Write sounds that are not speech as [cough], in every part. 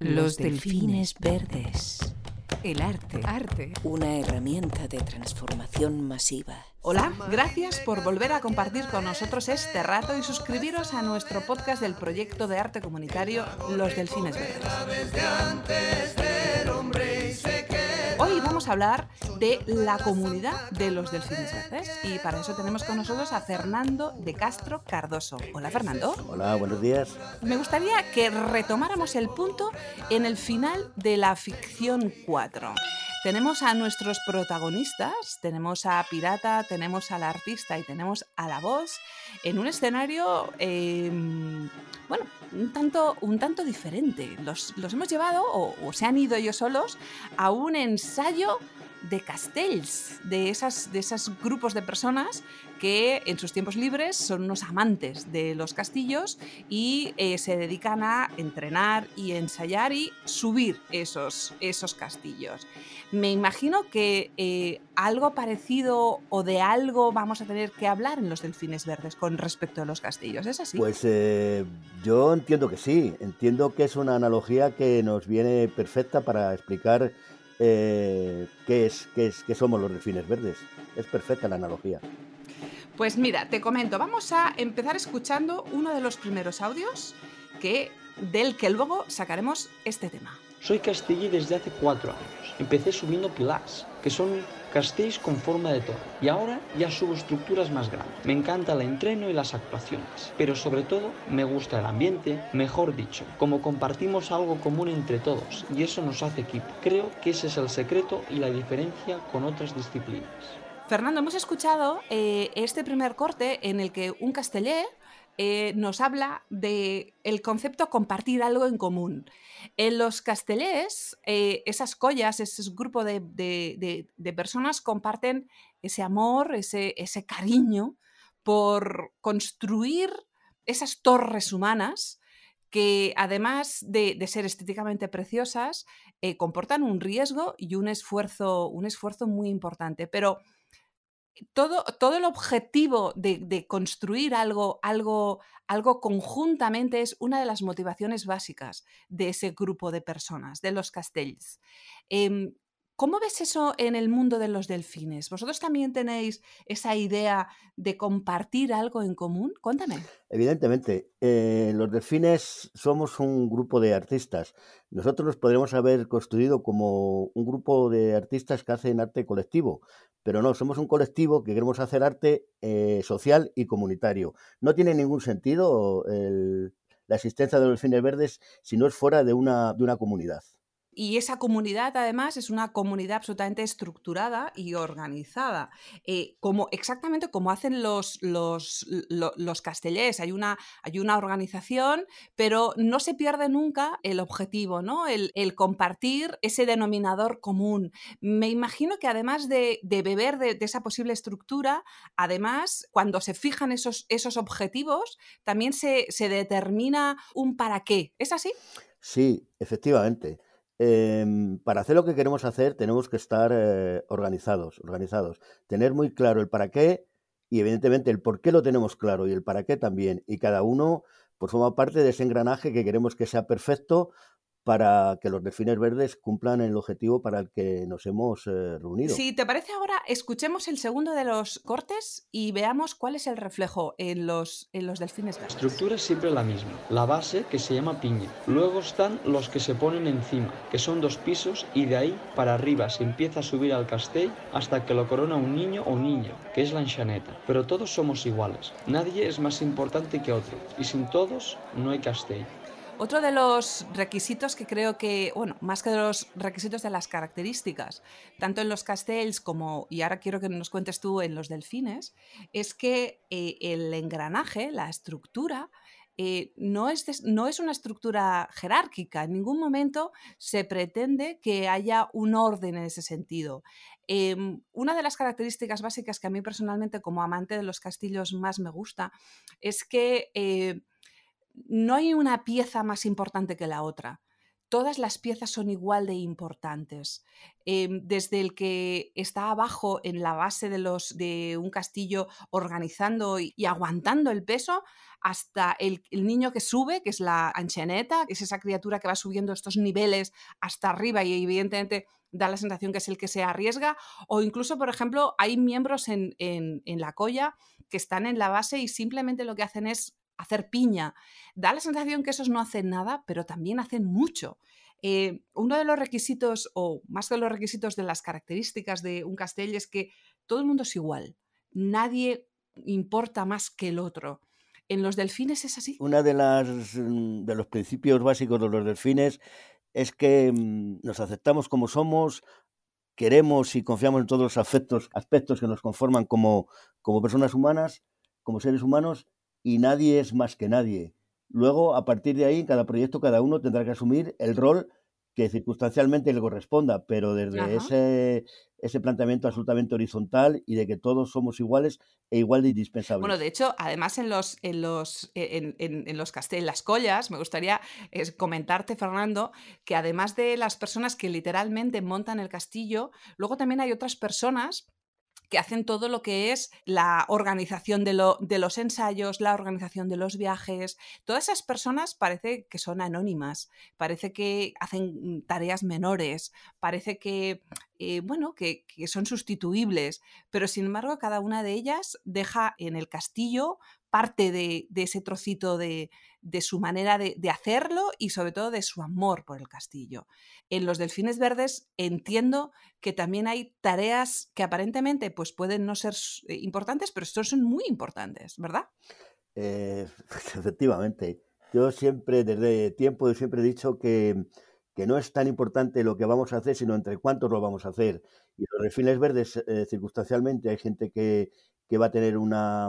Los delfines verdes. El arte. Arte. Una herramienta de transformación masiva. Hola, gracias por volver a compartir con nosotros este rato y suscribiros a nuestro podcast del proyecto de arte comunitario Los Delfines Verdes. Hoy vamos a hablar de la comunidad de los delfines verdes y para eso tenemos con nosotros a Fernando de Castro Cardoso. Hola Fernando. Hola, buenos días. Me gustaría que retomáramos el punto en el final de la ficción 4. Tenemos a nuestros protagonistas, tenemos a Pirata, tenemos al artista y tenemos a la voz en un escenario, eh, bueno, un tanto, un tanto diferente. Los, los hemos llevado, o, o, se han ido ellos solos, a un ensayo de castells, de, esas, de esos grupos de personas que en sus tiempos libres son unos amantes de los castillos y eh, se dedican a entrenar y ensayar y subir esos, esos castillos. Me imagino que eh, algo parecido o de algo vamos a tener que hablar en los delfines verdes con respecto a los castillos, ¿es así? Pues eh, yo entiendo que sí, entiendo que es una analogía que nos viene perfecta para explicar eh, qué, es, qué, es, qué somos los delfines verdes. Es perfecta la analogía. Pues mira, te comento, vamos a empezar escuchando uno de los primeros audios que, del que luego sacaremos este tema. Soy castillí desde hace cuatro años. Empecé subiendo pilars, que son castells con forma de torre, y ahora ya subo estructuras más grandes. Me encanta el entreno y las actuaciones, pero sobre todo me gusta el ambiente, mejor dicho, como compartimos algo común entre todos, y eso nos hace equipo. Creo que ese es el secreto y la diferencia con otras disciplinas. Fernando, hemos escuchado eh, este primer corte en el que un castellé eh, nos habla de el concepto compartir algo en común. En los castellés, eh, esas collas, ese grupo de, de, personas comparten ese amor, ese, ese cariño por construir esas torres humanas que además de, de ser estéticamente preciosas, eh, comportan un riesgo y un esfuerzo, un esfuerzo muy importante. Pero todo, todo el objetivo de, de, construir algo, algo, algo conjuntamente es una de las motivaciones básicas de ese grupo de personas, de los castells. Eh, ¿Cómo ves eso en el mundo de los delfines? ¿Vosotros también tenéis esa idea de compartir algo en común? Cuéntame. Evidentemente, eh, los delfines somos un grupo de artistas. Nosotros nos podríamos haber construido como un grupo de artistas que hacen arte colectivo, pero no, somos un colectivo que queremos hacer arte eh, social y comunitario. No tiene ningún sentido la existencia de los delfines verdes si no es fuera de una, de una comunidad. Y esa comunidad, además, es una comunidad absolutamente estructurada y organizada, eh, como, exactamente como hacen los, los, los, castellés. Hay una, hay una organización, pero no se pierde nunca el objetivo, ¿no? el, el compartir ese denominador común. Me imagino que además de, de beber de, de, esa posible estructura, además, cuando se fijan esos, esos objetivos, también se, se determina un para qué. ¿Es así? Sí, efectivamente. Eh, para hacer lo que queremos hacer tenemos que estar eh, organizados, organizados, tener muy claro el para qué y evidentemente el por qué lo tenemos claro y el para qué también. Y cada uno pues forma parte de ese engranaje que queremos que sea perfecto para que los delfines verdes cumplan el objetivo para el que nos hemos eh, reunido. Si te parece ahora, escuchemos el segundo de los cortes y veamos cuál es el reflejo en los, en los delfines verdes. La estructura es siempre la misma, la base que se llama piña. Luego están los que se ponen encima, que son dos pisos y de ahí para arriba se empieza a subir al castell hasta que lo corona un niño o niña, que es la enchaneta. Pero todos somos iguales, nadie es más importante que otro y sin todos no hay castell. Otro de los requisitos que creo que, bueno, más que de los requisitos de las características, tanto en los castells como, y ahora quiero que nos cuentes tú en los delfines, es que eh, el engranaje, la estructura, eh, no, es no, es una estructura jerárquica. En ningún momento se pretende que haya un orden en ese sentido. Eh, una de las características básicas que a mí personalmente como amante de los castillos más me gusta es que eh, no hay una pieza más importante que la otra. todas las piezas son igual de importantes. Em, desde el que está abajo en la base de, los, de un castillo organizando y, aguantando el peso, hasta el, niño que sube, que es la ancheneta, que es esa criatura que va subiendo estos niveles hasta arriba y evidentemente da la sensación que es el que se arriesga, o incluso, por ejemplo, hay miembros en, en, en la colla que están en la base y simplemente lo que hacen es hacer piña. Da la sensación que esos no hacen nada, pero también hacen mucho. Eh, uno de los requisitos, o más que los requisitos de las características de un castell, es que todo el mundo es igual. Nadie importa más que el otro. ¿En los delfines es así? Uno de, mm, de los principios básicos de los delfines es que mm, nos aceptamos como somos, queremos y confiamos en todos los aspectos, aspectos que nos conforman como, como personas humanas, como seres humanos, y nadie es más que nadie. Luego, a partir de ahí, en cada proyecto, cada uno tendrá que asumir el rol que circunstancialmente le corresponda, pero desde ese, ese planteamiento absolutamente horizontal y de que todos somos iguales e igual de indispensables. Bueno, de hecho, además en los, en los, en, en, los castells, las collas, me gustaría comentarte, Fernando, que además de las personas que literalmente montan el castillo, luego también hay otras personas que hacen todo lo que es la organización de, los ensayos, la organización de los viajes. Todas esas personas parece que son anónimas, parece que hacen tareas menores, parece que, eh, bueno, que, son sustituibles, pero sin embargo cada una de ellas deja en el castillo parte de, ese trocito de, su manera de, hacerlo y sobre todo de su amor por el castillo. En los delfines verdes entiendo que también hay tareas que aparentemente pues, pueden no ser eh, importantes, pero estos son muy importantes, ¿verdad? Eh, [laughs] efectivamente. Yo siempre, desde tiempo, siempre he dicho que, no es tan importante lo que vamos a hacer, sino entre cuántos lo vamos a hacer. Y los delfines verdes, eh, circunstancialmente, hay gente que, que va a tener una,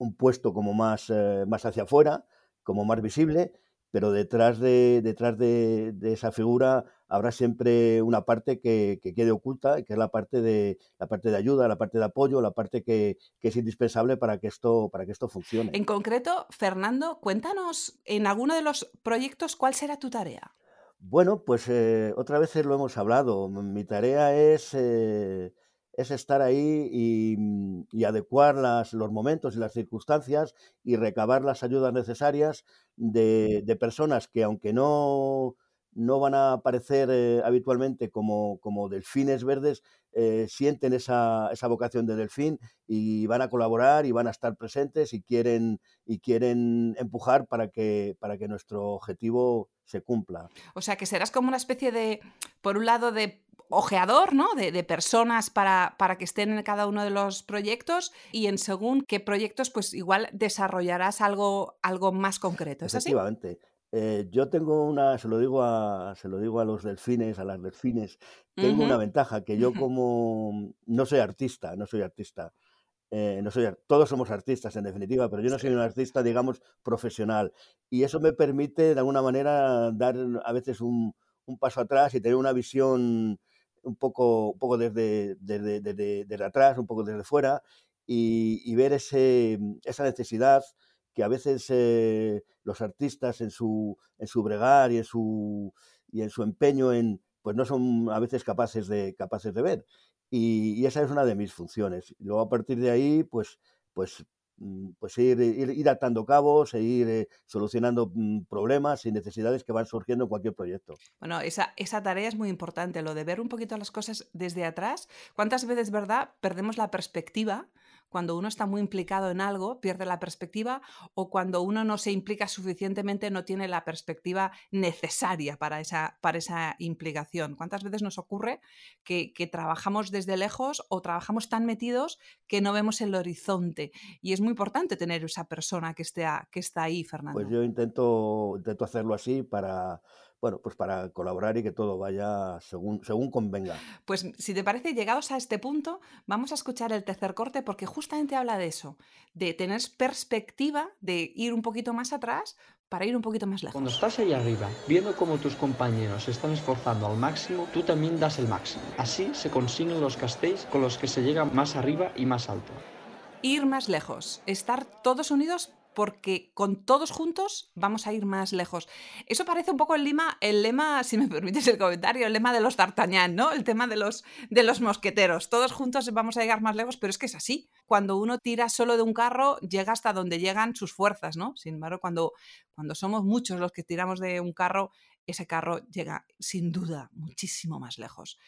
un puesto como más, eh, más hacia afuera, como más visible, pero detrás de, detrás de, esa figura habrá siempre una parte que, quede oculta, que es la parte de la parte de ayuda, la parte de apoyo, la parte que, es indispensable para que esto para que esto funcione. En concreto, Fernando, cuéntanos en alguno de los proyectos cuál será tu tarea. Bueno, pues eh, otra vez lo hemos hablado. Mi tarea es eh, es estar ahí mm, y, adecuar las, los momentos y las circunstancias y recabar las ayudas necesarias de, personas que aunque no, no van a aparecer eh, habitualmente como, como, delfines verdes, eh, sienten esa, esa, vocación de delfín y van a colaborar y van a estar presentes y quieren, y quieren empujar para que, para que nuestro objetivo se cumpla. O sea, que serás como una especie de, por un lado, de ojeador, ¿no? De, personas para, para, que estén en cada uno de los proyectos y en según qué proyectos, pues igual desarrollarás algo, algo más concreto. ¿Es Efectivamente. Eh, yo tengo una, se lo digo a, se lo digo a los delfines, a las delfines, tengo una ventaja que yo [laughs] como no soy artista, no soy artista. Eh, no soy, todos somos artistas en definitiva, pero yo no soy un artista, digamos, profesional. Y eso me permite, de alguna manera, dar a veces un, un paso atrás y tener una visión un poco, un poco desde, desde, desde, atrás, un poco desde fuera, y, ver ese, esa necesidad que a veces eh, los artistas en su, en su bregar y en su, y en su empeño en, pues no son a veces capaces de, capaces de ver. Y, esa es una de mis funciones. Luego a partir de ahí, pues, pues Mm, pues ir, ir, atando cabos e ir eh, solucionando mm, problemas y necesidades que van surgiendo en cualquier proyecto. Bueno, esa, esa tarea es muy importante, lo de ver un poquito las cosas desde atrás. ¿Cuántas veces, verdad, perdemos la perspectiva cuando uno está muy implicado en algo, pierde la perspectiva, o cuando uno no se implica suficientemente, no tiene la perspectiva necesaria para esa, para esa implicación. ¿Cuántas veces nos ocurre que, trabajamos desde lejos o trabajamos tan metidos que no vemos el horizonte? Y es muy importante tener esa persona que, esté, que está ahí, Fernando. Pues yo intento, intento hacerlo así para bueno, pues para colaborar y que todo vaya según, según convenga. Pues si te parece, llegados a este punto, vamos a escuchar el tercer corte porque justamente habla de eso, de tener perspectiva, de ir un poquito más atrás para ir un poquito más lejos. Cuando estás ahí arriba, viendo cómo tus compañeros se están esforzando al máximo, tú también das el máximo. Así se consiguen los castells con los que se llega más arriba y más alto. Ir más lejos, estar todos unidos porque con todos juntos vamos a ir más lejos. Eso parece un poco el lema, el lema, si me [laughs] permites el comentario, el lema de los D'Artagnan, ¿no? El tema de los, de los mosqueteros. Todos juntos vamos a llegar más lejos, pero es que es así. Cuando uno tira solo de un carro, llega hasta donde llegan sus fuerzas, ¿no? Sin embargo, cuando, cuando somos muchos los que tiramos de un carro, ese carro llega sin duda muchísimo más lejos.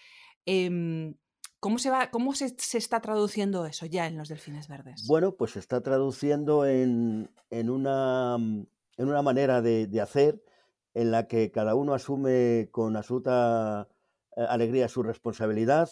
Em, ¿Cómo, se, va, cómo se, está traduciendo eso ya en los delfines verdes? Bueno, pues se está traduciendo en, una, mm, en una, manera de, hacer en la que cada uno asume con absoluta eh, alegría su responsabilidad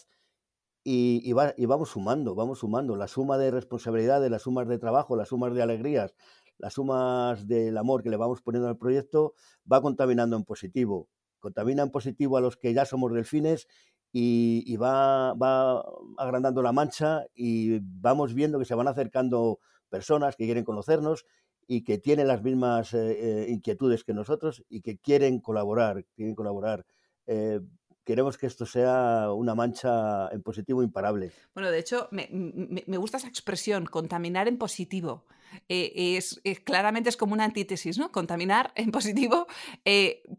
y, y, vamos sumando, vamos sumando. La suma de responsabilidades, las sumas de trabajo, las sumas de alegrías, las sumas del amor que le vamos poniendo al proyecto va contaminando en positivo. Contamina en positivo a los que ya somos delfines y, va, va, agrandando la mancha y vamos viendo que se van acercando personas que quieren conocernos y que tienen las mismas eh, eh, inquietudes que nosotros y que quieren colaborar, quieren colaborar. Eh, queremos que esto sea una mancha en positivo imparable. Bueno, de hecho, me, me, gusta esa expresión, contaminar en positivo. es, claramente es como una antítesis, ¿no? Contaminar en positivo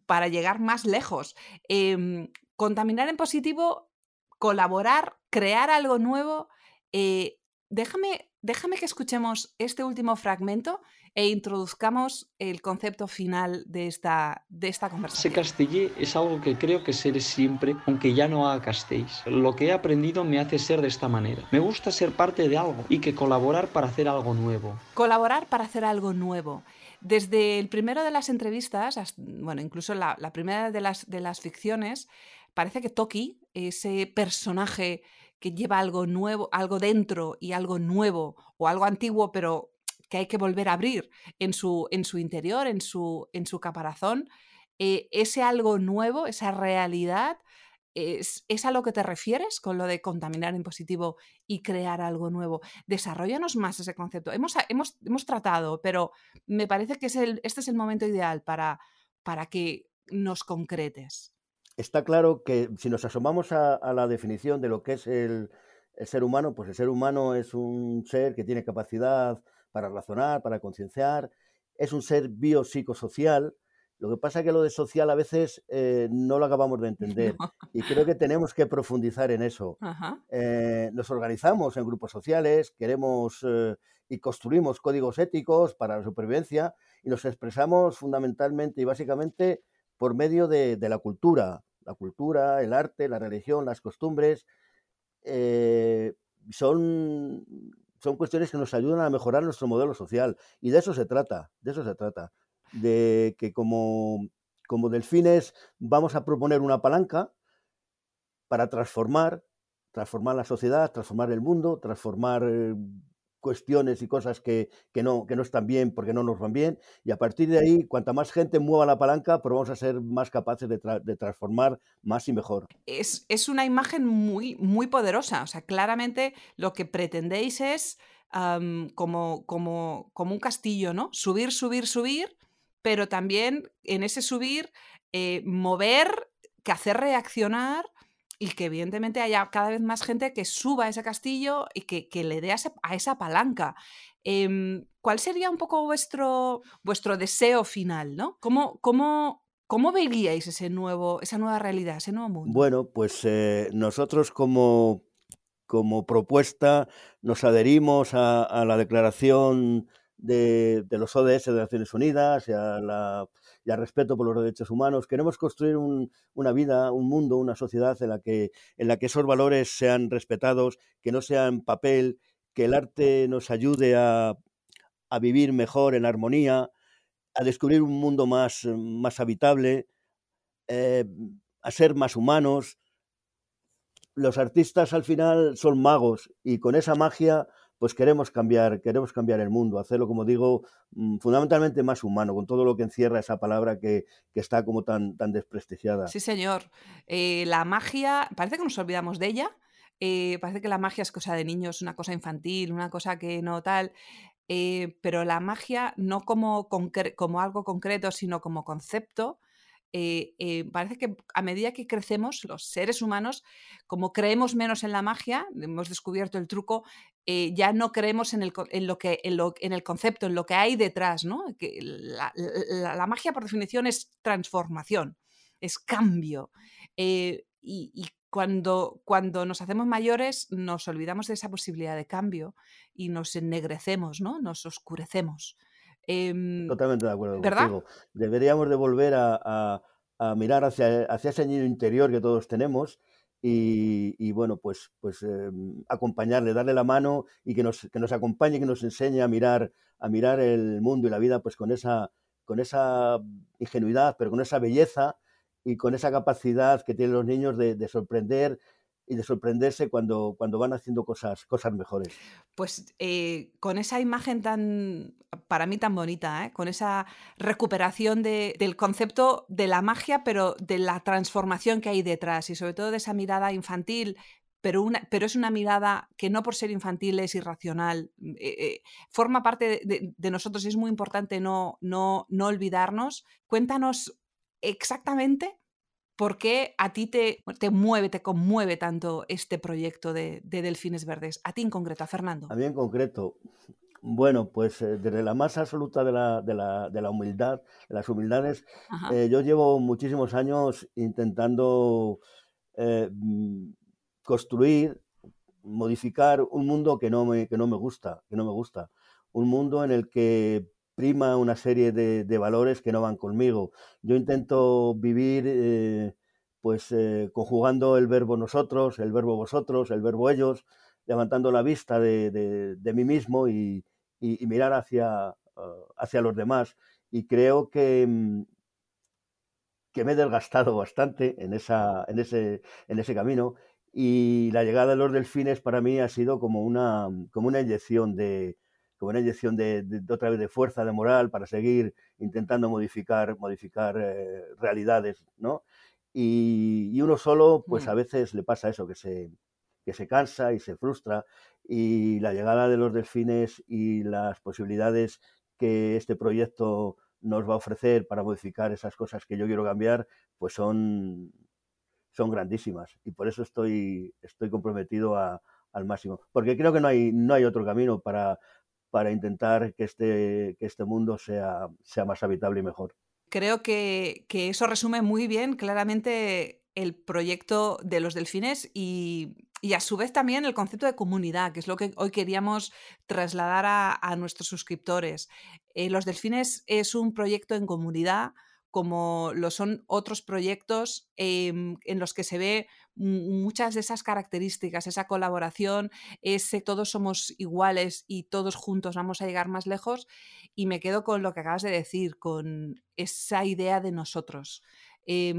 para llegar más lejos. Em, contaminar en positivo, colaborar, crear algo nuevo. Eh, déjame, déjame que escuchemos este último fragmento e introduzcamos el concepto final de esta, de esta conversación. Ser castillé es algo que creo que seré siempre, aunque ya no haga castells. Lo que he aprendido me hace ser de esta manera. Me gusta ser parte de algo y que colaborar para hacer algo nuevo. Colaborar para hacer algo nuevo. Desde el primero de las entrevistas, bueno, incluso la, la primera de las, de las ficciones, parece que Toki, ese personaje que lleva algo nuevo, algo dentro y algo nuevo o algo antiguo, pero que hay que volver a abrir en su, en su interior, en su, en su caparazón, eh, ese algo nuevo, esa realidad, es, a lo que te refieres con lo de contaminar en positivo y crear algo nuevo. Desarrollanos más ese concepto. Hemos, hemos, hemos tratado, pero me parece que es el, este es el momento ideal para, para que nos concretes está claro que si nos asomamos a, la definición de lo que es el, ser humano, pues el ser humano es un ser que tiene capacidad para razonar, para concienciar, es un ser biopsicosocial. Lo que pasa es que lo de social a veces eh, no lo acabamos de [laughs] entender y creo que tenemos que profundizar en eso. Eh, nos organizamos en grupos sociales, queremos eh, y construimos códigos éticos para la supervivencia y nos expresamos fundamentalmente y básicamente por medio de, la cultura, la cultura, el arte, la religión, las costumbres, eh, son, son cuestiones que nos ayudan a mejorar nuestro modelo social. Y de eso se trata, de eso se trata. De que como, como delfines vamos a proponer una palanca para transformar, transformar la sociedad, transformar el mundo, transformar eh, cuestiones y cosas que, no, que no están bien porque no nos van bien. Y a partir de ahí, cuanta más gente mueva la palanca, pues vamos a ser más capaces de, transformar más y mejor. Es, una imagen muy, muy poderosa. O sea, claramente lo que pretendéis es como, como, como un castillo, ¿no? Subir, subir, subir, pero también en ese subir eh, mover, que hacer reaccionar y que evidentemente haya cada vez más gente que suba a ese castillo y que, le dé a, esa palanca. Em, ¿Cuál sería un poco vuestro, vuestro deseo final? ¿no? ¿Cómo, cómo, cómo veríais ese nuevo, esa nueva realidad, ese nuevo mundo? Bueno, pues eh, nosotros como, como propuesta nos adherimos a, la declaración de, de, los ODS de Naciones Unidas y a la y al respeto por los derechos humanos. Queremos construir una vida, un mundo, una sociedad en la, que, en la que esos valores sean respetados, que no sean papel, que el arte nos ayude a, vivir mejor en armonía, a descubrir un mundo más, más habitable, eh, a ser más humanos. Los artistas al final son magos y con esa magia pues queremos cambiar, queremos cambiar el mundo, hacerlo, como digo, mm, fundamentalmente más humano, con todo lo que encierra esa palabra que, está como tan, tan desprestigiada. Sí, señor. Eh, la magia, parece que nos olvidamos de ella, eh, parece que la magia es cosa de niños, una cosa infantil, una cosa que no tal, eh, pero la magia no como, como algo concreto, sino como concepto, eh, eh, parece que a medida que crecemos, los seres humanos, como creemos menos en la magia, hemos descubierto el truco, eh, ya no creemos en el, en, lo que, en, lo, en, el concepto, en lo que hay detrás. ¿no? Que la, la, magia, por definición, es transformación, es cambio. y, y cuando, cuando, nos hacemos mayores nos olvidamos de esa posibilidad de cambio y nos ennegrecemos, ¿no? nos oscurecemos. Eh, Totalmente de acuerdo ¿verdad? contigo. Deberíamos de volver a, a, a mirar hacia, hacia, ese niño interior que todos tenemos y, y bueno, pues, pues eh, acompañarle, darle la mano y que nos, que nos acompañe, que nos enseñe a mirar, a mirar el mundo y la vida pues con esa, con esa ingenuidad, pero con esa belleza y con esa capacidad que tienen los niños de, de sorprender y de sorprenderse cuando, cuando van haciendo cosas, cosas mejores. Pues eh, con esa imagen tan, para mí tan bonita, ¿eh? con esa recuperación de, del concepto de la magia, pero de la transformación que hay detrás y sobre todo de esa mirada infantil. Pero, una, pero es una mirada que no por ser infantil es irracional, eh, eh, forma parte de, de, nosotros y es muy importante no, no, no olvidarnos. Cuéntanos exactamente ¿Por qué a ti te, te, mueve, te conmueve tanto este proyecto de, de, Delfines Verdes? A ti en concreto, a Fernando. A mí en concreto. Bueno, pues eh, desde la más absoluta de la, de la, de la humildad, de las humildades, eh, yo llevo muchísimos años intentando eh, construir, modificar un mundo que no, me, que no me gusta, que no me gusta. Un mundo en el que prima una serie de, valores que no van conmigo. Yo intento vivir eh, pues eh, conjugando el verbo nosotros, el verbo vosotros, el verbo ellos, levantando la vista de, de, mí mismo y, y, mirar hacia, uh, hacia, los demás. Y creo que, mm, que me he desgastado bastante en, esa, en, ese, en ese camino y la llegada de los delfines para mí ha sido como una, como una inyección de, como una inyección de, de, de, otra vez de fuerza, de moral, para seguir intentando modificar, modificar eh, realidades, ¿no? Y, y, uno solo, pues a veces le pasa eso, que se, que se cansa y se frustra, y la llegada de los delfines y las posibilidades que este proyecto nos va a ofrecer para modificar esas cosas que yo quiero cambiar, pues son, son grandísimas. Y por eso estoy, estoy comprometido a, al máximo. Porque creo que no hay, no hay otro camino para, para intentar que este, que este mundo sea, sea más habitable y mejor. Creo que, que eso resume muy bien claramente el proyecto de los delfines y, y, a su vez también el concepto de comunidad, que es lo que hoy queríamos trasladar a, a nuestros suscriptores. Eh, los delfines es un proyecto en comunidad como lo son otros proyectos eh, en los que se ve muchas de esas características, esa colaboración, ese todos somos iguales y todos juntos vamos a llegar más lejos. Y me quedo con lo que acabas de decir, con esa idea de nosotros. Eh,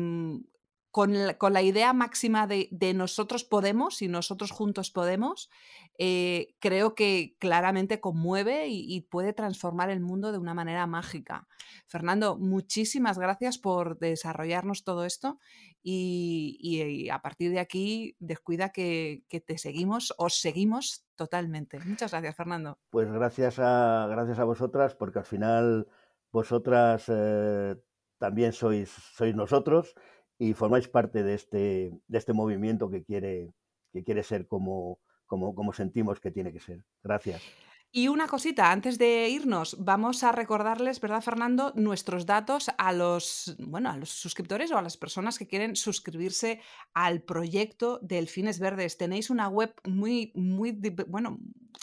con la, con la, idea máxima de, de, nosotros podemos y nosotros juntos podemos, eh, creo que claramente conmueve y, puede transformar el mundo de una manera mágica. Fernando, muchísimas gracias por desarrollarnos todo esto y, y a partir de aquí descuida que, que, te seguimos, os seguimos totalmente. Muchas gracias, Fernando. Pues gracias a, gracias a vosotras, porque al final vosotras eh, también sois, sois nosotros y formáis parte de este, de este movimiento que quiere, que quiere ser como, como, como sentimos que tiene que ser. Gracias. Y una cosita, antes de irnos, vamos a recordarles, ¿verdad, Fernando?, nuestros datos a los, bueno, a los suscriptores o a las personas que quieren suscribirse al proyecto Delfines Verdes. Tenéis una web muy, muy, bueno,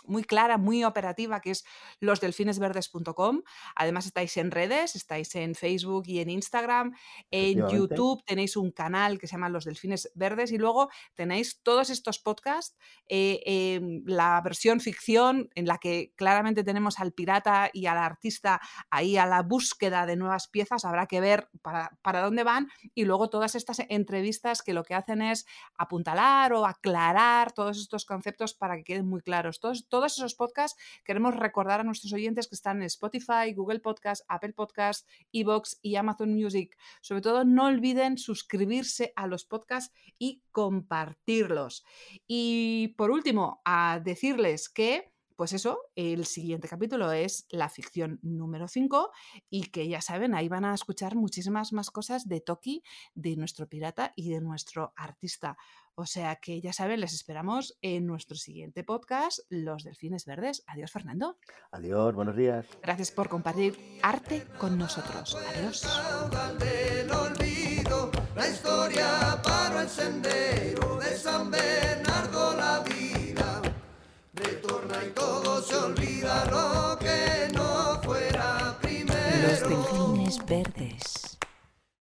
muy clara, muy operativa, que es losdelfinesverdes.com. Además, estáis en redes, estáis en Facebook y en Instagram. En YouTube tenéis un canal que se llama Los Delfines Verdes y luego tenéis todos estos podcasts, eh, eh, la versión ficción en la que claramente tenemos al pirata y al artista ahí a la búsqueda de nuevas piezas, habrá que ver para, para dónde van y luego todas estas entrevistas que lo que hacen es apuntalar o aclarar todos estos conceptos para que queden muy claros. Todos, todos esos podcasts queremos recordar a nuestros oyentes que están en Spotify, Google Podcast, Apple Podcast, Evox y Amazon Music. Sobre todo, no olviden suscribirse a los podcasts y compartirlos. Y por último, a decirles que pues eso, el siguiente capítulo es la ficción número 5 y que ya saben, ahí van a escuchar muchísimas más cosas de Toki, de nuestro pirata y de nuestro artista. O sea que ya saben, les esperamos en nuestro siguiente podcast, Los Delfines Verdes. Adiós, Fernando. Adiós, buenos días. Gracias por compartir arte con nosotros. Adiós. La historia para el sendero de San Bernardo. todo se olvida lo que no fuera primero. Los delfines verdes.